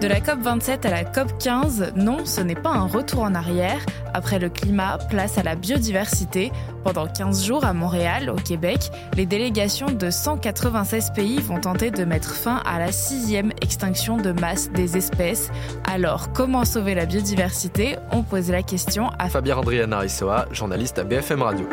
De la COP27 à la COP15, non, ce n'est pas un retour en arrière. Après le climat, place à la biodiversité. Pendant 15 jours à Montréal, au Québec, les délégations de 196 pays vont tenter de mettre fin à la sixième extinction de masse des espèces. Alors, comment sauver la biodiversité? On pose la question à Fabien Andriana Rissoa, journaliste à BFM Radio.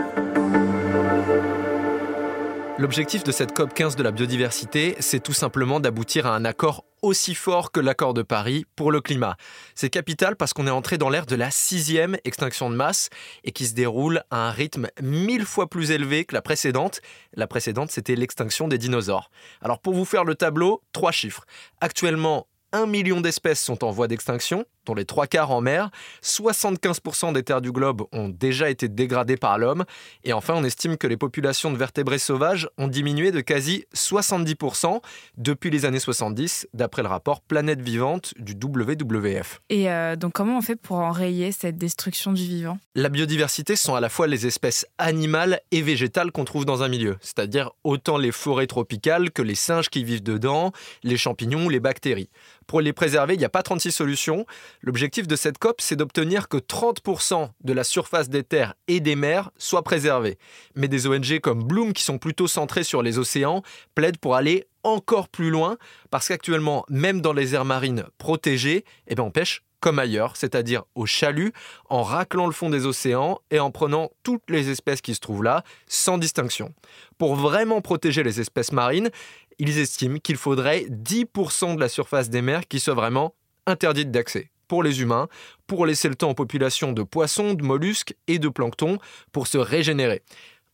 L'objectif de cette COP 15 de la biodiversité, c'est tout simplement d'aboutir à un accord aussi fort que l'accord de Paris pour le climat. C'est capital parce qu'on est entré dans l'ère de la sixième extinction de masse et qui se déroule à un rythme mille fois plus élevé que la précédente. La précédente, c'était l'extinction des dinosaures. Alors pour vous faire le tableau, trois chiffres. Actuellement, un million d'espèces sont en voie d'extinction, dont les trois quarts en mer. 75% des terres du globe ont déjà été dégradées par l'homme. Et enfin, on estime que les populations de vertébrés sauvages ont diminué de quasi 70% depuis les années 70, d'après le rapport Planète Vivante du WWF. Et euh, donc, comment on fait pour enrayer cette destruction du vivant? La biodiversité sont à la fois les espèces animales et végétales qu'on trouve dans un milieu, c'est-à-dire autant les forêts tropicales que les singes qui vivent dedans, les champignons ou les bactéries. Pour les préserver, il n'y a pas 36 solutions. L'objectif de cette COP, c'est d'obtenir que 30% de la surface des terres et des mers soient préservées. Mais des ONG comme Bloom, qui sont plutôt centrées sur les océans, plaident pour aller encore plus loin, parce qu'actuellement, même dans les aires marines protégées, eh ben on pêche comme ailleurs, c'est-à-dire au chalut, en raclant le fond des océans et en prenant toutes les espèces qui se trouvent là, sans distinction. Pour vraiment protéger les espèces marines, ils estiment qu'il faudrait 10% de la surface des mers qui soit vraiment interdite d'accès pour les humains, pour laisser le temps aux populations de poissons, de mollusques et de plancton pour se régénérer.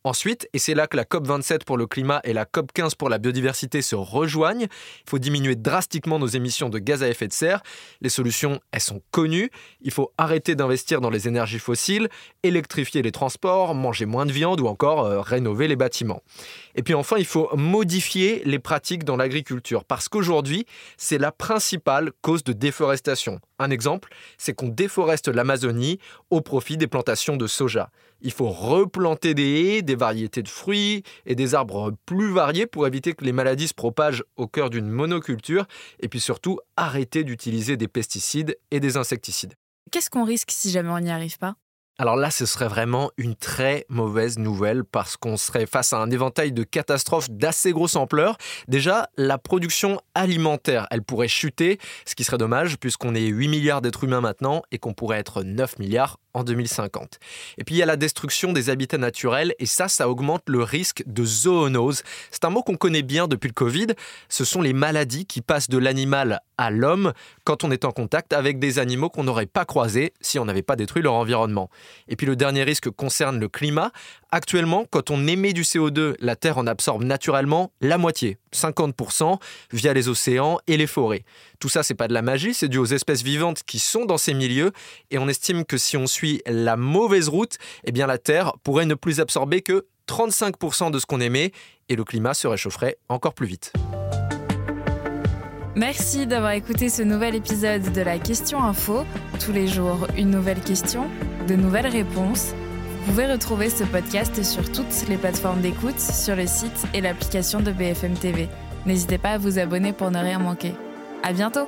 Ensuite, et c'est là que la COP27 pour le climat et la COP15 pour la biodiversité se rejoignent, il faut diminuer drastiquement nos émissions de gaz à effet de serre. Les solutions, elles sont connues. Il faut arrêter d'investir dans les énergies fossiles, électrifier les transports, manger moins de viande ou encore euh, rénover les bâtiments. Et puis enfin, il faut modifier les pratiques dans l'agriculture parce qu'aujourd'hui, c'est la principale cause de déforestation. Un exemple, c'est qu'on déforeste l'Amazonie au profit des plantations de soja. Il faut replanter des haies, des variétés de fruits et des arbres plus variés pour éviter que les maladies se propagent au cœur d'une monoculture et puis surtout arrêter d'utiliser des pesticides et des insecticides. Qu'est-ce qu'on risque si jamais on n'y arrive pas? Alors là, ce serait vraiment une très mauvaise nouvelle parce qu'on serait face à un éventail de catastrophes d'assez grosse ampleur. Déjà, la production alimentaire, elle pourrait chuter, ce qui serait dommage puisqu'on est 8 milliards d'êtres humains maintenant et qu'on pourrait être 9 milliards en 2050. Et puis il y a la destruction des habitats naturels et ça, ça augmente le risque de zoonose. C'est un mot qu'on connaît bien depuis le Covid. Ce sont les maladies qui passent de l'animal à l'homme quand on est en contact avec des animaux qu'on n'aurait pas croisés si on n'avait pas détruit leur environnement. Et puis le dernier risque concerne le climat. Actuellement, quand on émet du CO2, la Terre en absorbe naturellement la moitié, 50%, via les océans et les forêts. Tout ça, c'est pas de la magie, c'est dû aux espèces vivantes qui sont dans ces milieux. Et on estime que si on la mauvaise route, eh bien la Terre pourrait ne plus absorber que 35% de ce qu'on émet et le climat se réchaufferait encore plus vite. Merci d'avoir écouté ce nouvel épisode de la Question Info. Tous les jours, une nouvelle question, de nouvelles réponses. Vous pouvez retrouver ce podcast sur toutes les plateformes d'écoute, sur le site et l'application de BFM TV. N'hésitez pas à vous abonner pour ne rien manquer. À bientôt!